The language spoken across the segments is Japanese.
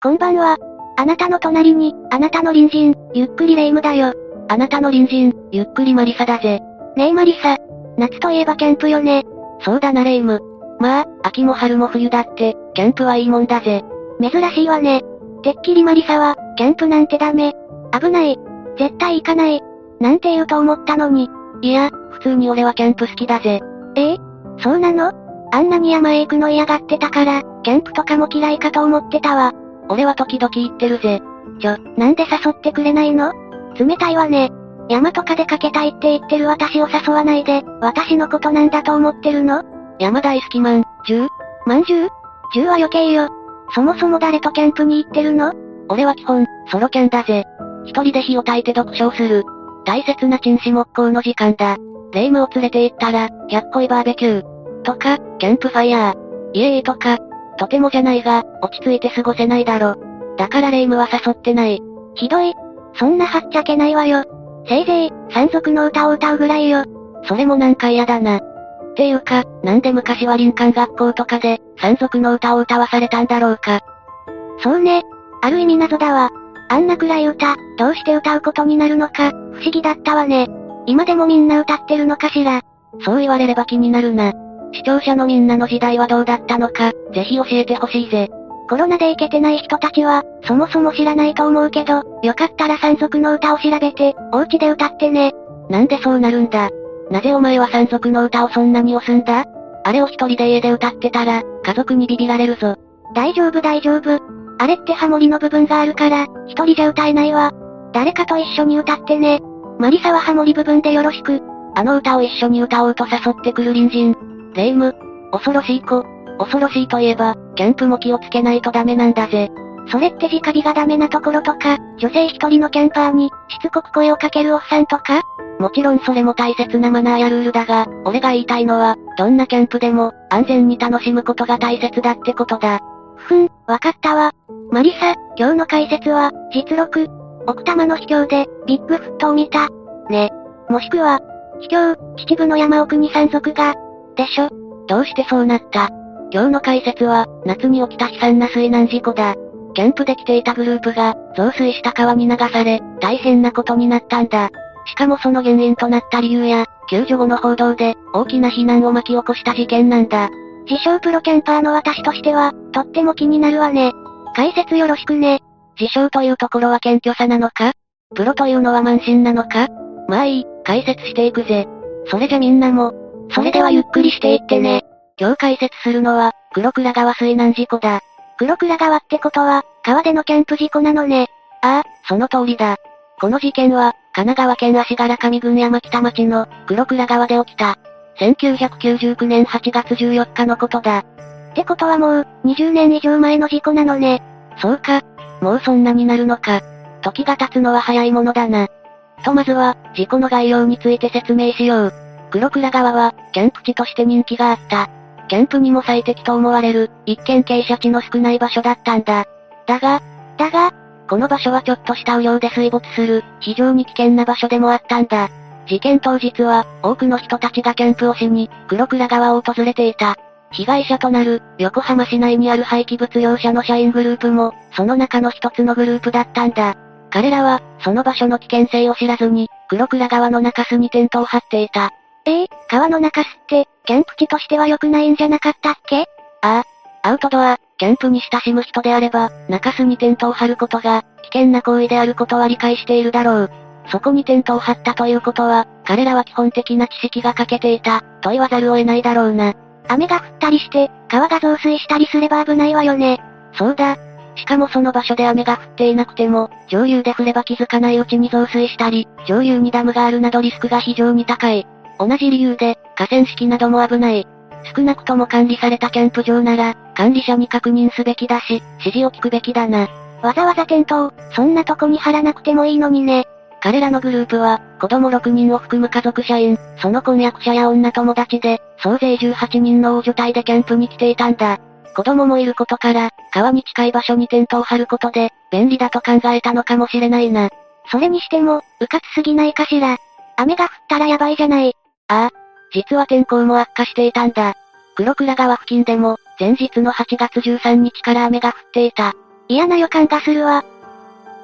こんばんは。あなたの隣に、あなたの隣人、ゆっくりレ夢ムだよ。あなたの隣人、ゆっくりマリサだぜ。ねえマリサ。夏といえばキャンプよね。そうだなレ夢ム。まあ、秋も春も冬だって、キャンプはいいもんだぜ。珍しいわね。てっきりマリサは、キャンプなんてダメ。危ない。絶対行かない。なんて言うと思ったのに。いや、普通に俺はキャンプ好きだぜ。ええ？そうなの？あんなに山へ行くの嫌がってたから、キャンプとかも嫌いかと思ってたわ。俺は時々言ってるぜ。ちょ、なんで誘ってくれないの？冷たいわね。山とか出かけたいって言ってる私を誘わないで、私のことなんだと思ってるの？山大好きまん、じゅう？まんじゅう？は余計よ。そもそも誰とキャンプに行ってるの？俺は基本、ソロキャンだぜ。一人で火を焚いて読書をする。大切な陳死木工の時間だ。霊夢を連れて行ったら、100個いバーベキュー。とか、キャンプファイヤー。イエーイとか、とてもじゃないが、落ち着いて過ごせないだろ。だから霊夢は誘ってない。ひどい。そんなはっちゃけないわよ。せいぜい、山賊の歌を歌うぐらいよ。それもなんか嫌だな。っていうか、なんで昔は林間学校とかで、山賊の歌を歌わされたんだろうか。そうね。ある意味謎だわ。あんな暗い歌、どうして歌うことになるのか、不思議だったわね。今でもみんな歌ってるのかしら。そう言われれば気になるな。視聴者のみんなの時代はどうだったのか、ぜひ教えてほしいぜ。コロナで行けてない人たちは、そもそも知らないと思うけど、よかったら山賊の歌を調べて、お家で歌ってね。なんでそうなるんだなぜお前は山賊の歌をそんなに押すんだあれを一人で家で歌ってたら、家族にビビられるぞ。大丈夫大丈夫。あれってハモリの部分があるから、一人じゃ歌えないわ。誰かと一緒に歌ってね。マリサはハモリ部分でよろしく。あの歌を一緒に歌おうと誘ってくる隣人。レイム。恐ろしい子。恐ろしいといえば、キャンプも気をつけないとダメなんだぜ。それって直火がダメなところとか、女性一人のキャンパーに、しつこく声をかけるおっさんとか？もちろんそれも大切なマナーやルールだが、俺が言いたいのは、どんなキャンプでも、安全に楽しむことが大切だってことだ。ふん、わかったわ。マリサ、今日の解説は、実録。奥多摩の秘境で、ビッグフットを見た。ね。もしくは、秘境、秩父の山奥に山賊が、でしょ？どうしてそうなった？今日の解説は、夏に起きた悲惨な水難事故だ。キャンプで来ていたグループが、増水した川に流され、大変なことになったんだ。しかもその原因となった理由や、救助後の報道で、大きな避難を巻き起こした事件なんだ。自称プロキャンパーの私としては、とっても気になるわね。解説よろしくね。自称というところは謙虚さなのか？プロというのは慢心なのか？まあいい、解説していくぜ。それじゃみんなも、それではゆっくりしていってね。今日解説するのは、黒倉川水難事故だ。黒倉川ってことは、川でのキャンプ事故なのね。ああ、その通りだ。この事件は、神奈川県足柄上郡山北町の黒倉川で起きた。1999年8月14日のことだ。ってことはもう、20年以上前の事故なのね。そうか。もうそんなになるのか。時が経つのは早いものだな。とまずは、事故の概要について説明しよう。黒倉川は、キャンプ地として人気があった。キャンプにも最適と思われる、一見傾斜地の少ない場所だったんだ。だが、だが、この場所はちょっとした雨量で水没する、非常に危険な場所でもあったんだ。事件当日は、多くの人たちがキャンプをしに、黒倉川を訪れていた。被害者となる、横浜市内にある廃棄物業者の社員グループも、その中の一つのグループだったんだ。彼らは、その場所の危険性を知らずに、黒倉川の中州にテントを張っていた。ええー、川の中州って、キャンプ地としては良くないんじゃなかったっけ？ああ。アウトドア、キャンプに親しむ人であれば、中州にテントを張ることが、危険な行為であることは理解しているだろう。そこにテントを張ったということは、彼らは基本的な知識が欠けていた、と言わざるを得ないだろうな。雨が降ったりして、川が増水したりすれば危ないわよね。そうだ。しかもその場所で雨が降っていなくても、上流で降れば気づかないうちに増水したり、上流にダムがあるなどリスクが非常に高い。同じ理由で、河川敷なども危ない。少なくとも管理されたキャンプ場なら、管理者に確認すべきだし、指示を聞くべきだな。わざわざテントを、そんなとこに貼らなくてもいいのにね。彼らのグループは、子供6人を含む家族社員、その婚約者や女友達で、総勢18人の大所帯でキャンプに来ていたんだ。子供もいることから、川に近い場所にテントを張ることで、便利だと考えたのかもしれないな。それにしても、うかつすぎないかしら。雨が降ったらやばいじゃない。ああ、実は天候も悪化していたんだ。黒倉川付近でも、前日の8月13日から雨が降っていた。嫌な予感がするわ。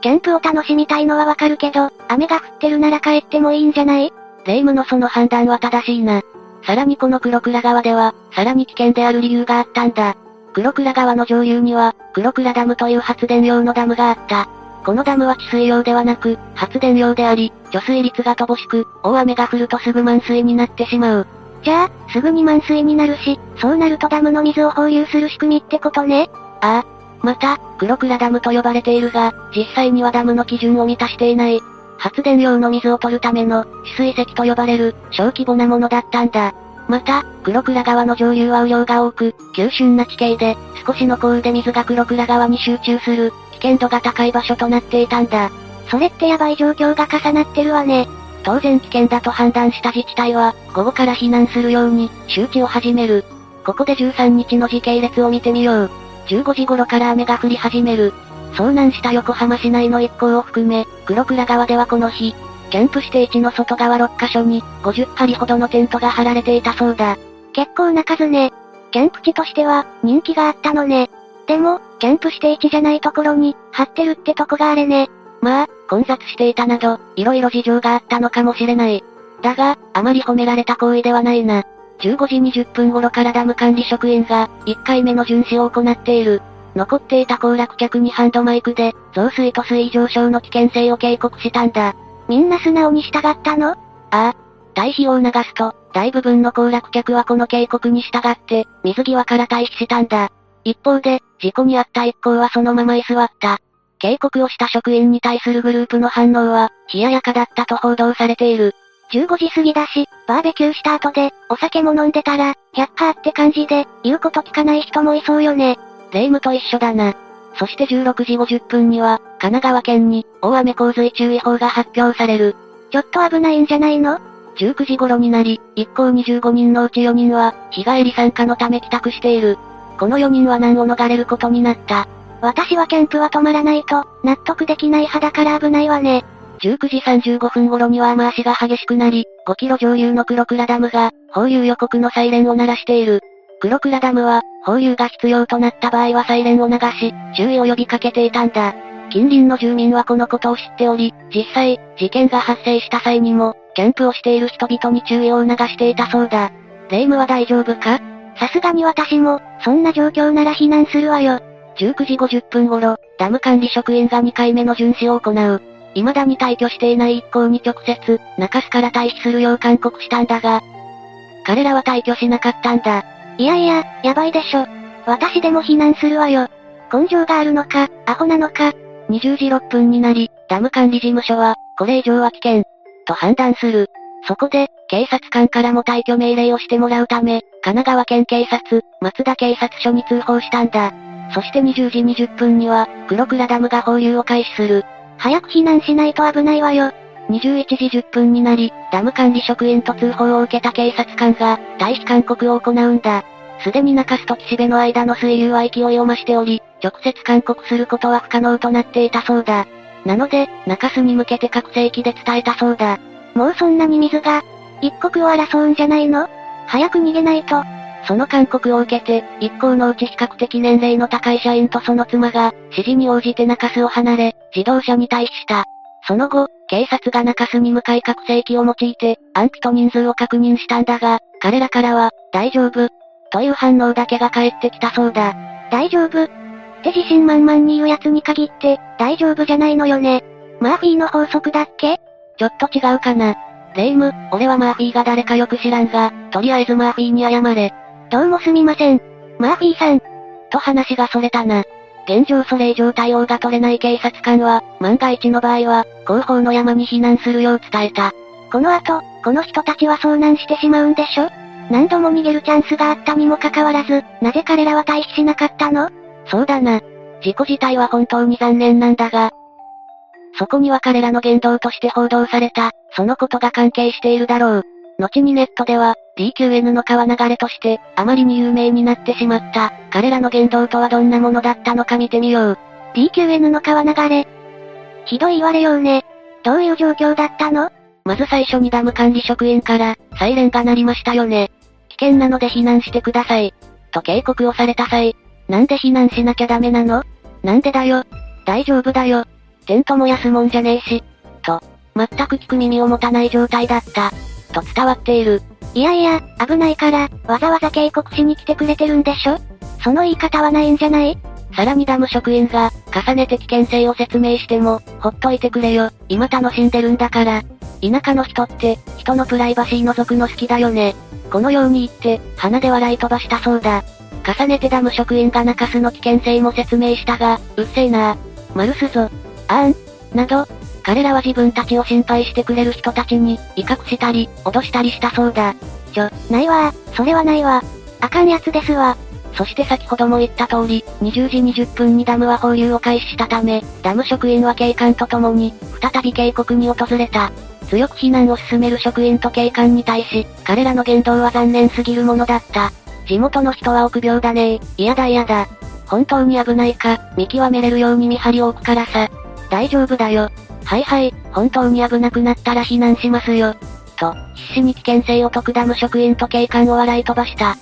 キャンプを楽しみたいのはわかるけど、雨が降ってるなら帰ってもいいんじゃない？霊夢のその判断は正しいな。さらにこの黒倉川では、さらに危険である理由があったんだ。黒倉川の上流には、黒倉ダムという発電用のダムがあった。このダムは治水用ではなく、発電用であり、貯水率が乏しく、大雨が降るとすぐ満水になってしまう。じゃあ、すぐに満水になるし、そうなるとダムの水を放流する仕組みってことねああ。また、黒倉ダムと呼ばれているが、実際にはダムの基準を満たしていない。発電用の水を取るための、取水石と呼ばれる、小規模なものだったんだ。また、黒倉川の上流は雨量が多く、急峻な地形で、少しの降雨で水が黒倉川に集中する、危険度が高い場所となっていたんだ。それってやばい状況が重なってるわね。当然危険だと判断した自治体は、午後から避難するように、周知を始める。ここで13日の時系列を見てみよう。15時頃から雨が降り始める。遭難した横浜市内の一行を含め、黒倉川ではこの日、キャンプ指定地の外側6カ所に、50針ほどのテントが張られていたそうだ。結構な数ね。キャンプ地としては、人気があったのね。でも、キャンプ指定地じゃないところに、張ってるってとこがあれね。まあ、混雑していたなど、色々事情があったのかもしれない。だが、あまり褒められた行為ではないな。15時20分頃からダム管理職員が、1回目の巡視を行っている。残っていた行楽客にハンドマイクで、増水と水位上昇の危険性を警告したんだ。みんな素直に従ったの？ああ。退避を促すと、大部分の行楽客はこの警告に従って、水際から退避したんだ。一方で、事故に遭った一行はそのまま居座った。警告をした職員に対するグループの反応は、冷ややかだったと報道されている。15時過ぎだし、バーベキューした後で、お酒も飲んでたら、百科って感じで、言うこと聞かない人もいそうよね。霊夢と一緒だな。そして16時50分には、神奈川県に、大雨洪水注意報が発表される。ちょっと危ないんじゃないの ?19 時頃になり、一行25人のうち4人は、日帰り参加のため帰宅している。この4人は難を逃れることになった。私はキャンプは止まらないと、納得できない派だから危ないわね。19時35分頃には雨足が激しくなり、5キロ上流の黒倉ダムが、放流予告のサイレンを鳴らしている。黒倉ダムは、放流が必要となった場合はサイレンを流し、注意を呼びかけていたんだ。近隣の住民はこのことを知っており、実際、事件が発生した際にも、キャンプをしている人々に注意を促していたそうだ。霊夢は大丈夫か？さすがに私も、そんな状況なら避難するわよ。19時50分頃、ダム管理職員が2回目の巡視を行う。未だに退去していない一行に直接、中洲から退避するよう勧告したんだが、彼らは退去しなかったんだ。いやいや、やばいでしょ。私でも避難するわよ。根性があるのか、アホなのか。20時6分になり、ダム管理事務所は、これ以上は危険、と判断する。そこで、警察官からも退去命令をしてもらうため、神奈川県警察、松田警察署に通報したんだ。そして20時20分には、黒倉ダムが放流を開始する。早く避難しないと危ないわよ。21時10分になり、ダム管理職員と通報を受けた警察官が、退避勧告を行うんだ。すでに中洲と岸辺の間の水流は勢いを増しており、直接勧告することは不可能となっていたそうだ。なので、中洲に向けて拡声器で伝えたそうだ。もうそんなに水が、一刻を争うんじゃないの？早く逃げないと。その勧告を受けて、一行のうち比較的年齢の高い社員とその妻が、指示に応じて中洲を離れ、自動車に退避した。その後、警察が中洲に向かい拡声器を用いて、安否と人数を確認したんだが、彼らからは、大丈夫。という反応だけが返ってきたそうだ。大丈夫って自信満々に言う奴に限って、大丈夫じゃないのよね。マーフィーの法則だっけ？ちょっと違うかな。レイム、俺はマーフィーが誰かよく知らんが、とりあえずマーフィーに謝れ。どうもすみません。マーフィーさん。と話がそれたな。現状それ以上対応が取れない警察官は、万が一の場合は、後方の山に避難するよう伝えた。この後、この人たちは遭難してしまうんでしょ？何度も逃げるチャンスがあったにもかかわらず、なぜ彼らは退避しなかったの？そうだな。事故自体は本当に残念なんだが、そこには彼らの言動として報道された、そのことが関係しているだろう。後にネットでは、DQN の川流れとして、あまりに有名になってしまった、彼らの言動とはどんなものだったのか見てみよう。DQN の川流れひどい言われようね。どういう状況だったの？まず最初にダム管理職員から、サイレンが鳴りましたよね。危険なので避難してください。と警告をされた際、なんで避難しなきゃダメなの？なんでだよ？大丈夫だよ。テント燃やすもんじゃねえし。と、全く聞く耳を持たない状態だった。と伝わっている。いやいや、危ないから、わざわざ警告しに来てくれてるんでしょ？その言い方はないんじゃない？さらにダム職員が、重ねて危険性を説明しても、ほっといてくれよ、今楽しんでるんだから。田舎の人って、人のプライバシー覗くの好きだよね。このように言って、鼻で笑い飛ばしたそうだ。重ねてダム職員が中洲の危険性も説明したが、うっせえなマルスぞ。あん。など、彼らは自分たちを心配してくれる人たちに、威嚇したり、脅したりしたそうだ。ちょ、ないわそれはないわ。あかんやつですわ。そして先ほども言った通り、20時20分にダムは放流を開始したため、ダム職員は警官と共に、再び警告に訪れた。強く避難を進める職員と警官に対し、彼らの言動は残念すぎるものだった。地元の人は臆病だね嫌だ嫌だ。本当に危ないか、見極めれるように見張りを置くからさ。大丈夫だよ。はいはい、本当に危なくなったら避難しますよ。と、必死に危険性を解くダム職員と警官を笑い飛ばした。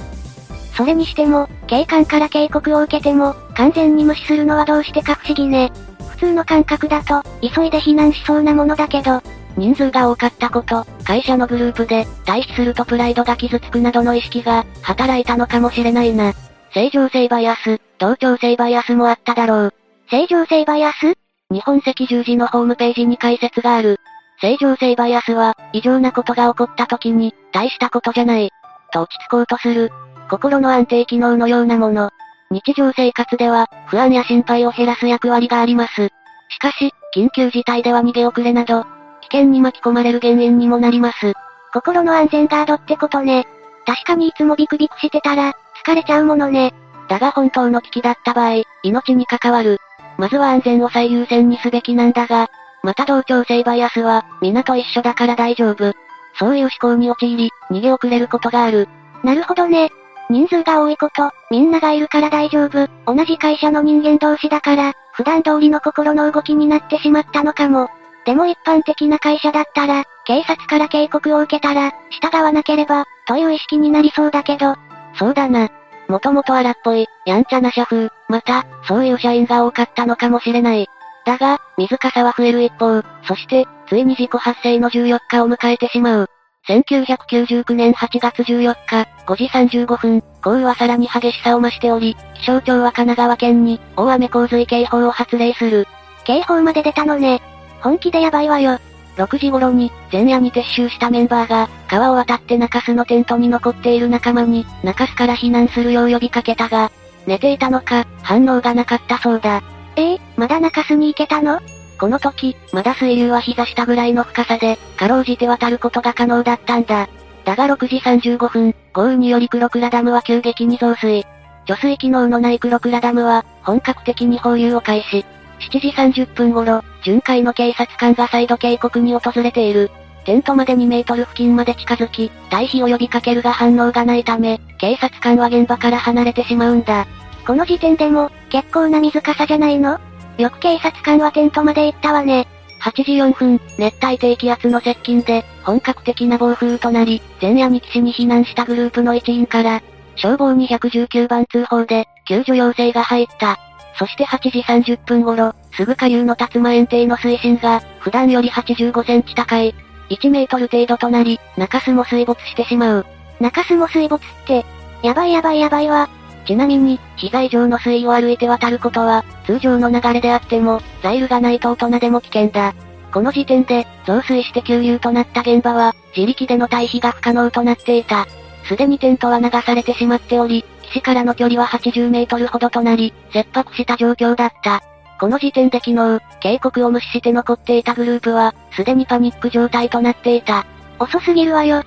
それにしても、警官から警告を受けても、完全に無視するのはどうしてか不思議ね。普通の感覚だと、急いで避難しそうなものだけど、人数が多かったこと、会社のグループで、退避するとプライドが傷つくなどの意識が、働いたのかもしれないな。正常性バイアス、同調性バイアスもあっただろう。正常性バイアス日本赤十字のホームページに解説がある。正常性バイアスは、異常なことが起こった時に、大したことじゃない。と落ち着こうとする。心の安定機能のようなもの。日常生活では、不安や心配を減らす役割があります。しかし、緊急事態では逃げ遅れなど、険に巻き込まれる原因にもなります。心の安全ガードってことね。確かにいつもビクビクしてたら、疲れちゃうものね。だが本当の危機だった場合、命に関わる。まずは安全を最優先にすべきなんだが、また同調性バイアスは、皆と一緒だから大丈夫。そういう思考に陥り、逃げ遅れることがある。なるほどね。人数が多いこと、みんながいるから大丈夫。同じ会社の人間同士だから、普段通りの心の動きになってしまったのかも。でも一般的な会社だったら、警察から警告を受けたら、従わなければ、という意識になりそうだけど。そうだな。もともと荒っぽい、やんちゃな社風、また、そういう社員が多かったのかもしれない。だが、水かさは増える一方、そして、ついに事故発生の14日を迎えてしまう。1999年8月14日、5時35分、豪雨はさらに激しさを増しており、気象庁は神奈川県に、大雨洪水警報を発令する。警報まで出たのね。本気でやばいわよ。6時頃に、前夜に撤収したメンバーが、川を渡って中洲のテントに残っている仲間に、中洲から避難するよう呼びかけたが、寝ていたのか、反応がなかったそうだ。ええー、まだ中洲に行けたの？この時、まだ水流は膝下ぐらいの深さで、かろうじて渡ることが可能だったんだ。だが6時35分、豪雨により黒倉ダムは急激に増水。貯水機能のない黒倉ダムは、本格的に放流を開始。7時30分頃、巡回の警察官が再度警告に訪れている。テントまで2メートル付近まで近づき、退避を呼びかけるが反応がないため、警察官は現場から離れてしまうんだ。この時点でも、結構な水かさじゃないの？よく警察官はテントまで行ったわね。8時4分、熱帯低気圧の接近で、本格的な暴風となり、前夜に岸に避難したグループの一員から、消防に119番通報で、救助要請が入った。そして8時30分頃、すぐ下流の竜馬園庭の水深が、普段より85センチ高い、1メートル程度となり、中州も水没してしまう。中州も水没って、やばいやばいやばいわ。ちなみに、被害上の水位を歩いて渡ることは、通常の流れであっても、ザイルがないと大人でも危険だ。この時点で、増水して急流となった現場は、自力での退避が不可能となっていた。すでにテントは流されてしまっており、岸からの距離は80メートルほどとなり、切迫した状況だった。この時点で昨日、警告を無視して残っていたグループは、すでにパニック状態となっていた。遅すぎるわよ。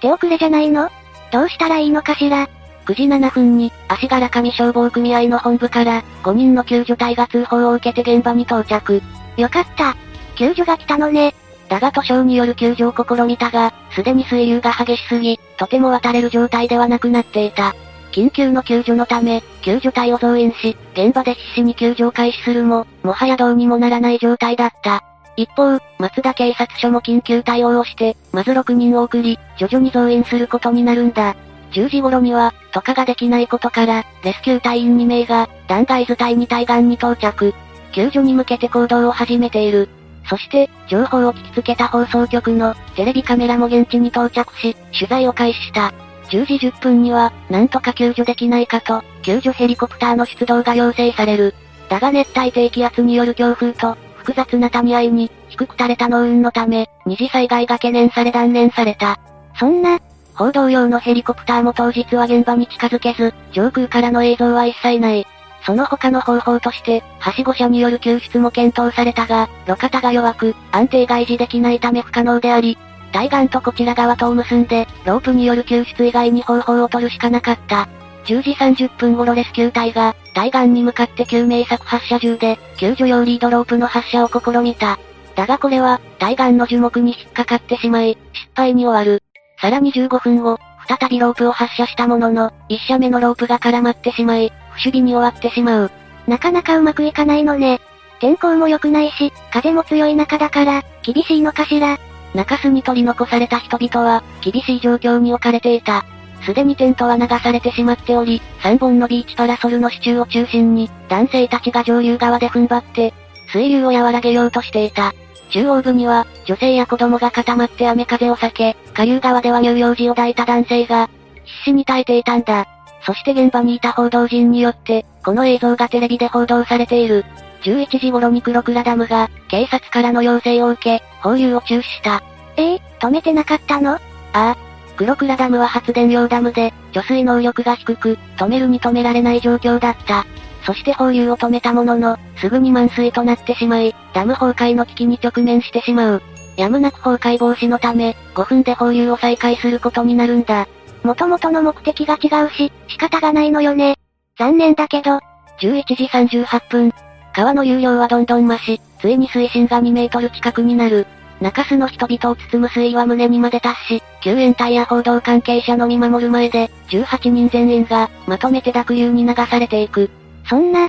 手遅れじゃないの？どうしたらいいのかしら？9時7分に、足柄上消防組合の本部から、5人の救助隊が通報を受けて現場に到着。よかった。救助が来たのね。だが図書による救助を試みたが、すでに水流が激しすぎ、とても渡れる状態ではなくなっていた。緊急の救助のため、救助隊を増員し、現場で必死に救助を開始するも、もはやどうにもならない状態だった。一方、松田警察署も緊急対応をして、まず6人を送り、徐々に増員することになるんだ。10時頃には、渡河ができないことから、レスキュー隊員2名が、断崖図体に対岸に到着。救助に向けて行動を始めている。そして、情報を聞きつけた放送局の、テレビカメラも現地に到着し、取材を開始した。10時10分には、なんとか救助できないかと、救助ヘリコプターの出動が要請される。だが熱帯低気圧による強風と、複雑な谷合いに、低く垂れた農運のため、二次災害が懸念され断念された。そんな、報道用のヘリコプターも当日は現場に近づけず、上空からの映像は一切ない。その他の方法として、はしご車による救出も検討されたが、路肩が弱く、安定外持できないため不可能であり、対岸とこちら側とを結んで、ロープによる救出以外に方法を取るしかなかった。10時30分頃レスキュー隊が、対岸に向かって救命策発射銃で、救助用リードロープの発射を試みた。だがこれは、対岸の樹木に引っかかってしまい、失敗に終わる。さらに15分後、再びロープを発射したものの、1射目のロープが絡まってしまい、守備に終わってしまう。なかなかうまくいかないのね。天候も良くないし、風も強い中だから、厳しいのかしら。中州に取り残された人々は、厳しい状況に置かれていた。すでにテントは流されてしまっており、3本のビーチパラソルの支柱を中心に、男性たちが上流側で踏ん張って、水流を和らげようとしていた。中央部には、女性や子供が固まって雨風を避け、下流側では乳幼児を抱いた男性が、必死に耐えていたんだ。そして現場にいた報道陣によって、この映像がテレビで報道されている。11時頃に黒倉ダムが、警察からの要請を受け、放流を中止した。ええー、止めてなかったの？ああ。黒倉ダムは発電用ダムで、貯水能力が低く、止めるに止められない状況だった。そして放流を止めたものの、すぐに満水となってしまい、ダム崩壊の危機に直面してしまう。やむなく崩壊防止のため、5分で放流を再開することになるんだ。元々の目的が違うし、仕方がないのよね。残念だけど。11時38分。川の有料はどんどん増し、ついに水深が2メートル近くになる。中州の人々を包む水位は胸にまで達し、救援隊や報道関係者の見守る前で、18人全員が、まとめて濁流に流されていく。そんな、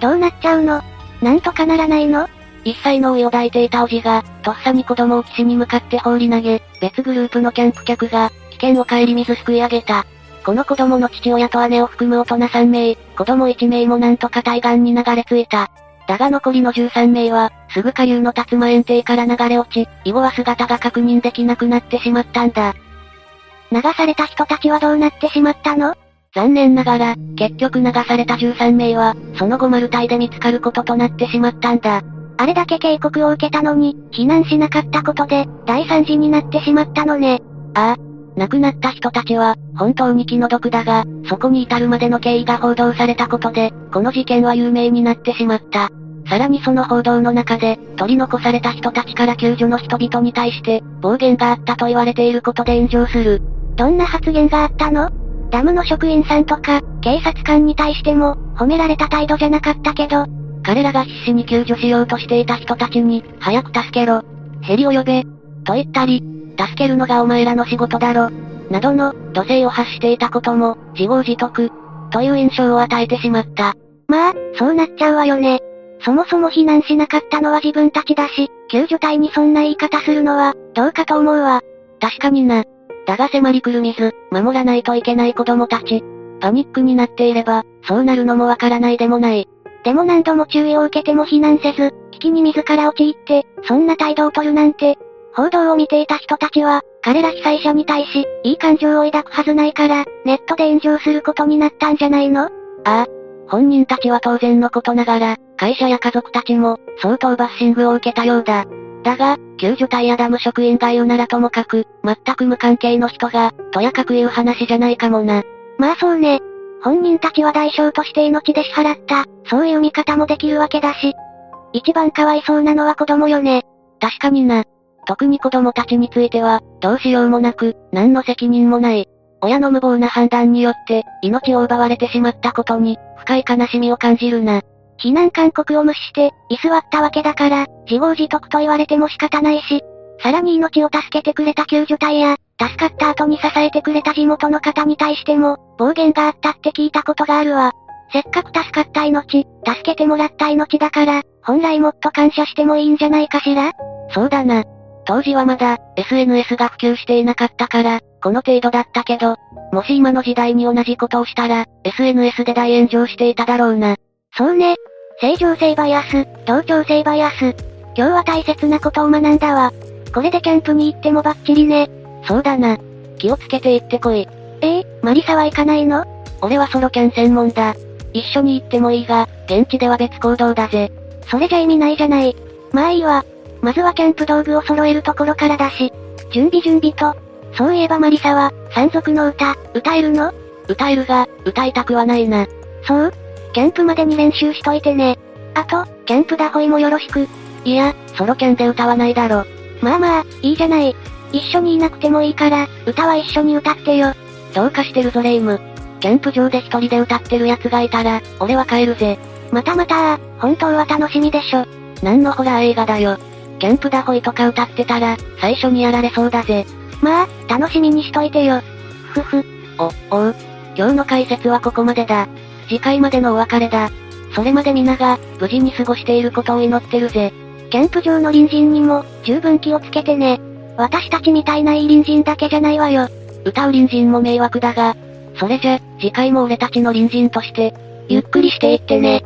どうなっちゃうの？なんとかならないの？一歳の老いを抱いていたおじが、とっさに子供を岸に向かって放り投げ、別グループのキャンプ客が、危険を顧みずすくい上げた。この子供の父親と姉を含む大人3名、子供1名もなんとか対岸に流れ着いた。だが残りの13名は、すぐ下流の竜馬園庭から流れ落ち、以後は姿が確認できなくなってしまったんだ。流された人たちはどうなってしまったの？残念ながら、結局流された13名は、その後マルタイで見つかることとなってしまったんだ。あれだけ警告を受けたのに、避難しなかったことで、大惨事になってしまったのね。ああ。亡くなった人たちは、本当に気の毒だが、そこに至るまでの経緯が報道されたことで、この事件は有名になってしまった。さらにその報道の中で、取り残された人たちから救助の人々に対して、暴言があったと言われていることで炎上する。どんな発言があったの？ダムの職員さんとか、警察官に対しても、褒められた態度じゃなかったけど、彼らが必死に救助しようとしていた人たちに、早く助けろ。ヘリを呼べ。と言ったり、助けるのがお前らの仕事だろ。などの、土星を発していたことも、自業自得。という印象を与えてしまった。まあ、そうなっちゃうわよね。そもそも避難しなかったのは自分たちだし、救助隊にそんな言い方するのは、どうかと思うわ。確かにな。だが迫り来る水、守らないといけない子供たち。パニックになっていれば、そうなるのもわからないでもない。でも何度も注意を受けても避難せず、危機に自ら陥って、そんな態度を取るなんて、報道を見ていた人たちは、彼ら被災者に対し、いい感情を抱くはずないから、ネットで炎上することになったんじゃないの？ああ。本人たちは当然のことながら、会社や家族たちも、相当バッシングを受けたようだ。だが、救助隊やダム職員が言うならともかく、全く無関係の人が、とやかく言う話じゃないかもな。まあそうね。本人たちは代償として命で支払った、そういう見方もできるわけだし。一番かわいそうなのは子供よね。確かにな。特に子供たちについては、どうしようもなく、何の責任もない。親の無謀な判断によって、命を奪われてしまったことに、深い悲しみを感じるな。避難勧告を無視して、居座ったわけだから、自業自得と言われても仕方ないし、さらに命を助けてくれた救助隊や、助かった後に支えてくれた地元の方に対しても、暴言があったって聞いたことがあるわ。せっかく助かった命、助けてもらった命だから、本来もっと感謝してもいいんじゃないかしら？そうだな。当時はまだ、SNS が普及していなかったから、この程度だったけど、もし今の時代に同じことをしたら、SNS で大炎上していただろうな。そうね。正常性バイアス、同調性バイアス。今日は大切なことを学んだわ。これでキャンプに行ってもバッチリね。そうだな。気をつけて行ってこい。ええマリサは行かないの？俺はソロキャン専門だ。一緒に行ってもいいが、現地では別行動だぜ。それじゃ意味ないじゃない。まあいいわ。まずはキャンプ道具を揃えるところからだし。準備準備と。そういえばマリサは、山賊の歌、歌えるの？歌えるが、歌いたくはないな。そう？キャンプまでに練習しといてね。あと、キャンプダホイもよろしく。いや、ソロキャンで歌わないだろ。まあまあ、いいじゃない。一緒にいなくてもいいから、歌は一緒に歌ってよ。どうかしてるぞレイム。キャンプ場で一人で歌ってる奴がいたら、俺は帰るぜ。またまた本当は楽しみでしょ。何のホラー映画だよ。キャンプダホイとか歌ってたら、最初にやられそうだぜ。まあ、楽しみにしといてよ。ふふ。お、おう。今日の解説はここまでだ。次回までのお別れだ。それまで皆が、無事に過ごしていることを祈ってるぜ。キャンプ場の隣人にも、十分気をつけてね。私たちみたいないい隣人だけじゃないわよ。歌う隣人も迷惑だが、それじゃ、次回も俺たちの隣人として、ゆっくりしていってね。